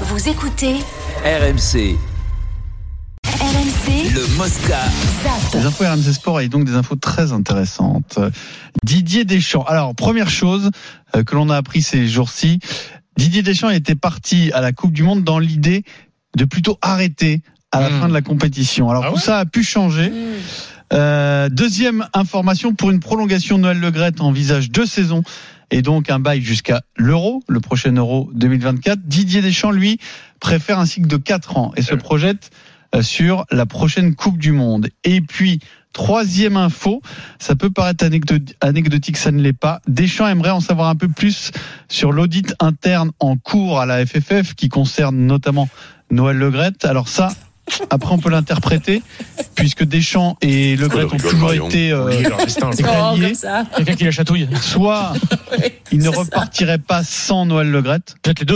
Vous écoutez RMC, RMC le Mosca. Zap. Les infos RMC Sport et donc des infos très intéressantes. Didier Deschamps. Alors, première chose euh, que l'on a appris ces jours-ci, Didier Deschamps était parti à la Coupe du Monde dans l'idée de plutôt arrêter à la Hmm. fin de la compétition. Alors, Ah tout ouais ça a pu changer. Euh, deuxième information, pour une prolongation, Noël Legrette envisage deux saisons et donc un bail jusqu'à l'Euro, le prochain Euro 2024. Didier Deschamps, lui, préfère un cycle de quatre ans et se projette euh, sur la prochaine Coupe du Monde. Et puis, troisième info, ça peut paraître anecdo- anecdotique, ça ne l'est pas. Deschamps aimerait en savoir un peu plus sur l'audit interne en cours à la FFF qui concerne notamment Noël Legrette. Alors ça, après on peut l'interpréter puisque Deschamps et Legrette ont rigole, toujours Marion. été euh, Oh. Quelqu'un qui la chatouille. Soit il ne repartirait pas sans Noël Legrette, Peut-être les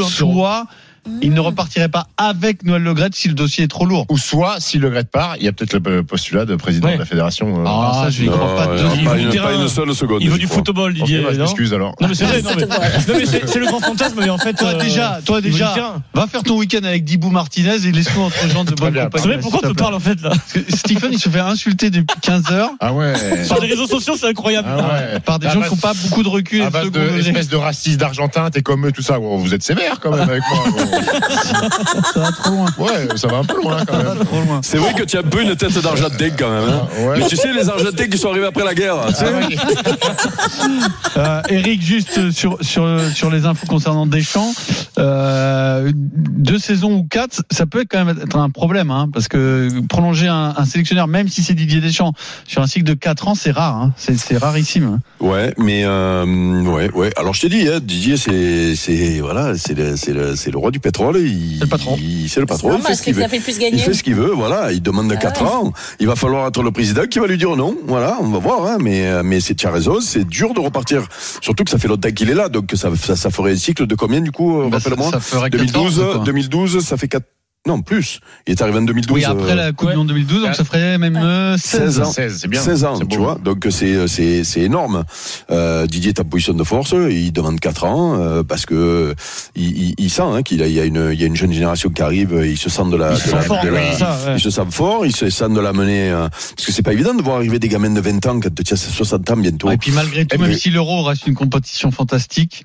il ne repartirait pas avec Noël Legrette si le dossier est trop lourd. Ou soit, si le Grette part, il y a peut-être le postulat de président Ouais. de la fédération. euh. Alors ça, je n'y crois pas. Deux secondes. pas, Il une, veut pas une un- seule seconde. Il veut du football, Didier. bah, je m'excuse alors. Non mais c'est vrai, non mais, non, mais c'est c'est le grand fantasme, mais en fait. Toi euh, déjà, toi il déjà, va faire ton week-end avec Dibou Martinez et laisse-nous entre gens de bonne compagnie. C'est vrai, pourquoi on te parle en fait là Parce que Stephen, il se fait insulter depuis 15 heures Ah ouais. Sur les réseaux sociaux, c'est incroyable. Ah par des gens qui n'ont pas beaucoup de recul espèce de raciste d'Argentin, t'es comme eux, tout ça. Vous êtes sévère quand même avec moi. Ça va trop loin. Ouais, ça va un peu loin quand même. C'est vrai que tu as un peu une tête d'Argentin quand même. hein. Ouais. Mais tu sais, les Argentins qui sont arrivés après la guerre. tu sais. Ah ouais. Euh, Eric, juste sur, sur, sur les infos concernant Deschamps, euh, deux saisons ou quatre, ça peut quand même être un problème, hein, parce que prolonger un, un sélectionneur, même si c'est Didier Deschamps, sur un cycle de quatre ans, c'est rare, hein, c'est c'est rarissime. hein. Ouais, mais euh, ouais, ouais. Alors je t'ai dit, hein, Didier, c'est, c'est voilà, c'est le, c'est le, c'est le roi du pétrole. Il, C'est le patron. il- c'est le patron. Non, il fait ce qu'il veut. fait Il fait ce qu'il veut, voilà. Il demande Ah 4 ouais. ans. Il va falloir être le président qui va lui dire non. Voilà, on va voir. Hein, mais mais c'est raison, c'est dur de repartir. Surtout que ça fait longtemps qu'il est là, donc ça, ça, ça ferait un cycle de combien du coup Bah, Rappelle-moi. ça ferait 2012, 14, quoi. 2012, ça fait 4 Non, plus. Il est arrivé en 2012. Oui, après euh, la Coupe ouais. du Monde 2012, donc ça ferait même euh, 16 16 ans. ans. 16, c'est bien. 16 ans, tu vois. Donc c'est c'est c'est énorme. Euh, Didier est en position de force. Il demande 4 ans euh, parce que il, il, il sent hein, qu'il a il y a une il y a une jeune génération qui arrive. Il se sent de la Il se de sent la- fort, de la- oui, ça, ouais. il se sent fort. Il se sent de la mener euh, parce que c'est pas évident de voir arriver des gamins de 20 ans quand tu as 60 ans bientôt. Et puis malgré tout, Et même si l'Euro reste une compétition fantastique,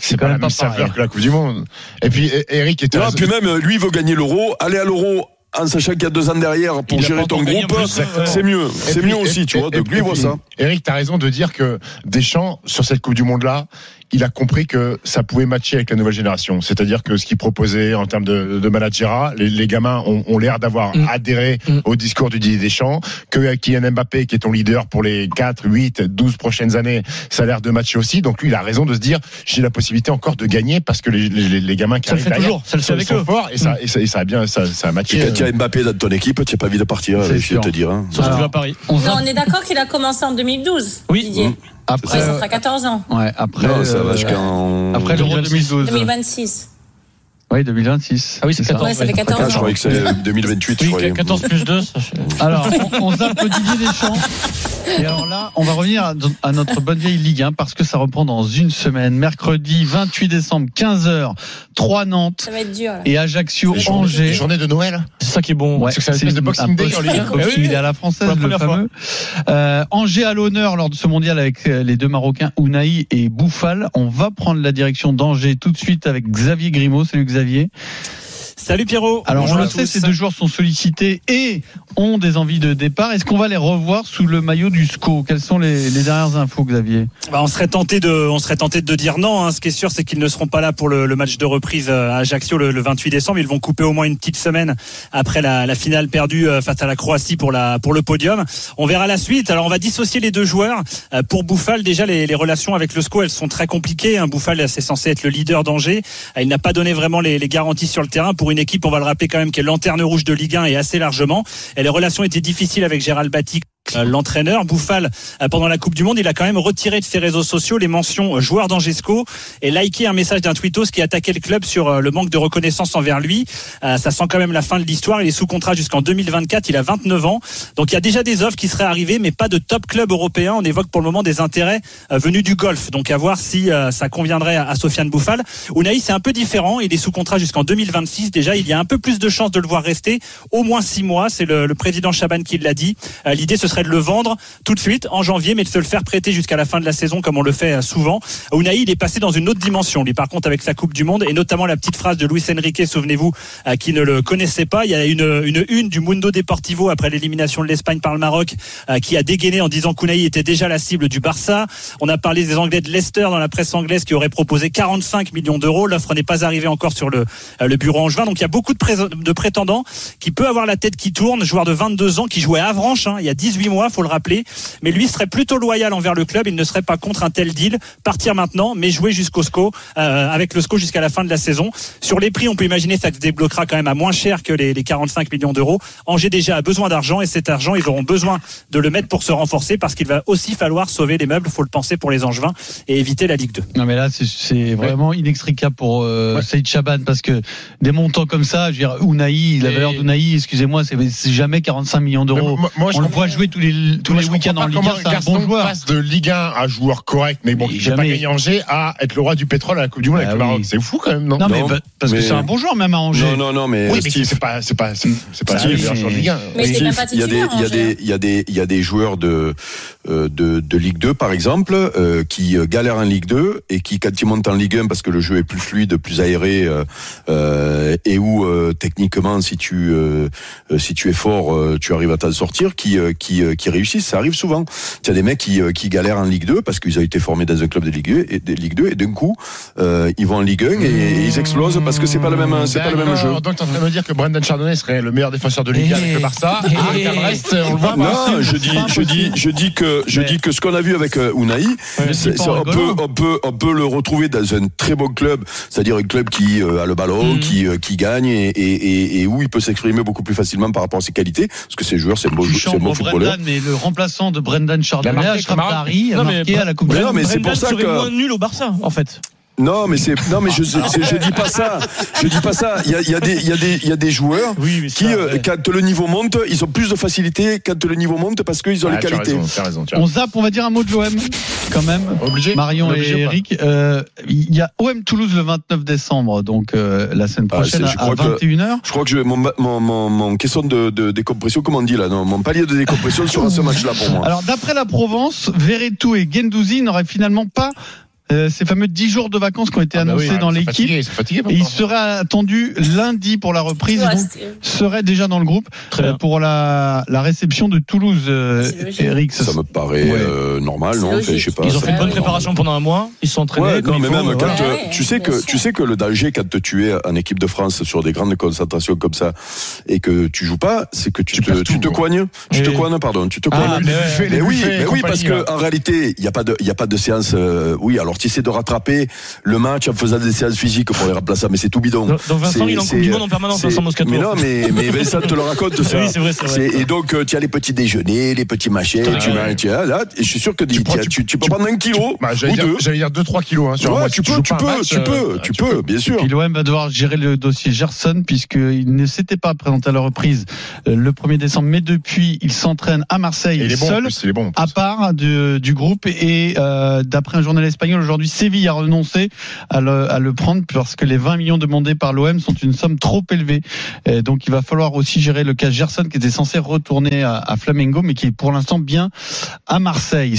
C'est quand pas la même saveur que la Coupe du Monde. Et puis, E- Eric était. Non, puis même lui il veut gagner l'euro. Aller à l'euro en sachant qu'il y a deux ans derrière pour Il gérer ton groupe, c'est mieux. C'est mieux aussi, et- tu vois. et- voit puis, ça. Eric, t'as raison de dire que Deschamps, sur cette Coupe du Monde-là, il a compris que ça pouvait matcher avec la nouvelle génération. C'est-à-dire que ce qu'il proposait en termes de, de managerat, les, les gamins ont, ont l'air d'avoir Mm. adhéré Mm. au discours du Didier Deschamps, que Kylian Mbappé, qui est ton leader pour les 4, 8, 12 prochaines années, ça a l'air de matcher aussi. Donc lui, il a raison de se dire, j'ai la possibilité encore de gagner parce que les, les, les gamins qui Ça le arrivent fait derrière toujours, ça le fait sont- avec sont eux. forts et ça, et ça, et ça a bien, ça, ça a matché. Quand tu as Mbappé dans ton équipe, tu n'as pas envie de partir, je vais te dire. hein. Surtout Alors, à Paris. on Non, zappe on est d'accord qu'il a commencé en 2012. Oui. Didier. Mmh. après, Ouais, ça fera 14 ans. ouais, après, Non, ça va euh, jusqu'en. après l'Euro 2012. 2026. Oui, 2026. Ah oui, c'est ça. 14. Ouais, ça fait ouais. 14 Ah, je ans. croyais que c'est 2028, je Oui, croyais. 14 plus 2, ça fait. Alors, on, on zappe Didier Deschamps. Et alors là, on va revenir à, notre bonne vieille Ligue 1 parce que ça reprend dans une semaine. Mercredi 28 décembre, 15h, 3 Nantes Ça va être dur. Là. et Ajaccio Les journées- Angers. les journées de Noël. C'est ça qui est bon. Ouais, Parce que c'est une espèce de Boxing un Day post- en Ligue un. un Boxing Oui, oui. Day à la française, la le fameux. Euh, Angers à l'honneur lors de ce mondial avec euh, les deux Marocains Ounaï et Bouffal. On va prendre la direction d'Angers tout de suite avec Xavier Grimaud. Salut Xavier. Salut Pierrot. Alors Bonjour on le sait, tous. ces deux joueurs sont sollicités et ont des envies de départ. Est-ce qu'on va les revoir sous le maillot du SCO? Quelles sont les, les dernières infos, Xavier? Bah, on serait tenté de, on serait tenté de dire non. hein. Ce qui est sûr, c'est qu'ils ne seront pas là pour le, le match de reprise euh, à Ajaccio le, le 28 décembre. Ils vont couper au moins une petite semaine après la, la finale perdue euh, face à la Croatie pour la pour le podium. On verra la suite. Alors on va dissocier les deux joueurs. Euh, Pour Bouffal, déjà les, les relations avec le SCO, elles sont très compliquées. hein. Bouffal, c'est censé être le leader d'Angers. Il n'a pas donné vraiment les, les garanties sur le terrain pour une équipe. On va le rappeler quand même qui est lanterne rouge de Ligue 1 et assez largement. Et les relations étaient difficiles avec Gérald Batic l'entraîneur. Bouffal, euh, pendant la Coupe du Monde, il a quand même retiré de ses réseaux sociaux les mentions euh, joueur d'Angesco et liké un message d'un tweetos qui attaquait le club sur euh, le manque de reconnaissance envers lui. Euh, Ça sent quand même la fin de l'histoire. Il est sous contrat jusqu'en 2024. Il a 29 ans. Donc il y a déjà des offres qui seraient arrivées, mais pas de top club européen. On évoque pour le moment des intérêts euh, venus du golf. Donc à voir si euh, ça conviendrait à Sofiane Bouffal. Unai, c'est un peu différent. Il est sous contrat jusqu'en 2026. Déjà, il y a un peu plus de chances de le voir rester au moins six mois. C'est le, le président Chaban qui l'a dit. Euh, L'idée, ce serait de le vendre tout de suite en janvier, mais de se le faire prêter jusqu'à la fin de la saison, comme on le fait euh, souvent. Unai, il est passé dans une autre dimension. Lui, par contre, avec sa Coupe du Monde et notamment la petite phrase de Luis Enrique, souvenez-vous, euh, qui ne le connaissait pas. Il y a une, une une du Mundo Deportivo après l'élimination de l'Espagne par le Maroc, euh, qui a dégainé en disant qu'Unai était déjà la cible du Barça. On a parlé des Anglais de Leicester dans la presse anglaise qui auraient proposé 45 millions d'euros. L'offre n'est pas arrivée encore sur le, le bureau angevin. Donc il y a beaucoup de, de prétendants qui peut avoir la tête qui tourne. Joueur de 22 ans qui jouait à Avranches hein, il y a 18 mois, faut le rappeler. Mais lui serait plutôt loyal envers le club. Il ne serait pas contre un tel deal. Partir maintenant, mais jouer jusqu'au SCO, euh, avec le SCO jusqu'à la fin de la saison. Sur les prix, on peut imaginer que ça se débloquera quand même à moins cher que les, les 45 millions d'euros. Angers déjà a besoin d'argent et cet argent, ils auront besoin de le mettre pour se renforcer parce qu'il va aussi falloir sauver les meubles. Faut le penser pour les Angevins et éviter la Ligue 2. Non mais là c'est- vraiment inextricable pour euh, Ouais. Saïd Chaban parce que des montants comme ça, je veux dire Unai, la valeur d'Unai, excusez-moi, c'est jamais 45 millions d'euros. On le comprends- voit jouer tous les tous Moi, les week-ends en Ligue 1, comment c'est un bon joueur. passe de Ligue 1 à joueur correct, mais bon, qui fait pas gagner Angers, à être le roi du pétrole à la Coupe du Monde Ah avec le oui. Maroc. C'est fou quand même, non? Non, mais parce que c'est un bon joueur même à Angers. Non, non, non, mais Oui, mais Steve, c'est pas, c'est pas, c'est c'est pas Steve, le meilleur joueur de Ligue 1. Mais il y a des, il y a des, il y a des, il y a des joueurs de, euh, de, de Ligue 2, par exemple, euh, qui euh, galèrent en Ligue 2 et qui, quand ils montent en Ligue 1 parce que le jeu est plus fluide, plus aéré, et où euh, techniquement, si tu, si tu es fort, euh, tu arrives à t'en sortir, qui, euh, qui, euh, qui réussissent. Ça arrive souvent. Tu as des mecs qui, euh, qui galèrent en Ligue 2 parce qu'ils ont été formés dans un club de Ligue 2 et, de Ligue 2 et d'un coup, euh, ils vont en Ligue 1 et, ils explosent parce que c'est pas le même, c'est pas le même jeu. Donc, tu es en train de me dire que Brendan Chardonnay serait le meilleur défenseur de Ligue 1 avec le Barça. Et- Et le reste, on le voit pas. Non, je dis, je dis, je dis que, je Mais- dis que ce qu'on a vu avec euh, Unai, c'est- c'est c'est- on peut, on peut, on peut le retrouver dans un très bon club, c'est-à-dire un club qui euh, a le ballon, Mhm. qui, euh, qui gagne et, et, et, et où il peut s'exprimer beaucoup plus facilement par rapport à ses qualités, parce que ces joueurs, c'est un bon, c'est un bon footballeur. Mais le remplaçant de Brendan Chardonnay, marqué Ashraf. Dari, a marqué à la Coupe du non, Monde. mais c'est pour ça que- nul au Barça, en fait. Non, mais c'est, non, mais je, je dis pas ça. Je dis pas ça. Il y a, il y a des, il y a des, il y a des joueurs Oui, qui, euh, ouais. quand le niveau monte, ils ont plus de facilité quand le niveau monte parce qu'ils ont Ah, les as qualités. raison, raison, On zappe, on va dire un mot de l'OM quand même. Obligé Marion et Eric, euh, il y a OM Toulouse le 29 décembre, donc euh, la semaine Ah, prochaine à crois que- 21h. Je crois que je, mon, mon, mon, mon question de, de décompression, comment on dit là non, Mon palier de décompression sera ce match-là pour moi. Alors d'après la Provence, Verretou et Gendouzi n'auraient finalement pas euh, ces fameux 10 jours de vacances qui ont été Ah bah oui, annoncés dans l'équipe. Et il serait attendu lundi pour la reprise, Ouais, donc serait déjà dans le groupe euh, pour la, la réception de Toulouse. euh. Eric, Ça me paraît Ouais. euh, normal, non? Enfin, Je sais logique. pas. Ils ont fait une bonne préparation pendant un mois. Ils sont entraînés. Ouais, comme non, il mais faut, même quand voilà. Ouais, tu sais bien que tu sais que le danger quand tu es en équipe de France sur des grandes concentrations comme ça et que tu joues pas, c'est que tu, Tu te, tu tout, te quoi. coignes, tu te coignes, pardon, tu te Ah, coignes. mais les Mais oui, parce que en réalité, il n'y a pas de, il y a pas de séance. oui, alors tu essaies de rattraper le match en faisant des séances physiques pour les remplacer, mais c'est tout bidon. Donc Vincent, il est en Coupe du Monde en permanence, Vincent Moscato. Mais non, mais, mais Vincent te le raconte ça. Oui, c'est vrai, c'est vrai. Et donc, euh, tu as les petits déjeuners, les petits machins, tu, ouais. vas- tu as là, et je suis sûr que tu, prends- tu, tu- tu peux prendre un kilo Bah, J'allais ou dire, deux. j'allais dire 2-3 kilos. Hein, sur un Ouais, mois. tu peux, joues tu peux, match, tu euh, peux, ah, tu peux, bien sûr. Puis l'OM va devoir gérer le dossier Gerson puisqu'il ne s'était pas présenté à la reprise euh, le 1er décembre, mais depuis il s'entraîne à Marseille Et il est bon. en seul. plus, il est bon. en plus. À part de- du groupe et euh, d'après un journal espagnol aujourd'hui, Séville a renoncé à le, prendre parce que les 20 millions demandés par l'OM sont une somme trop élevée. Donc il va falloir aussi gérer le cas Gerson qui était censé retourner à, à Flamengo mais qui est pour l'instant bien à Marseille.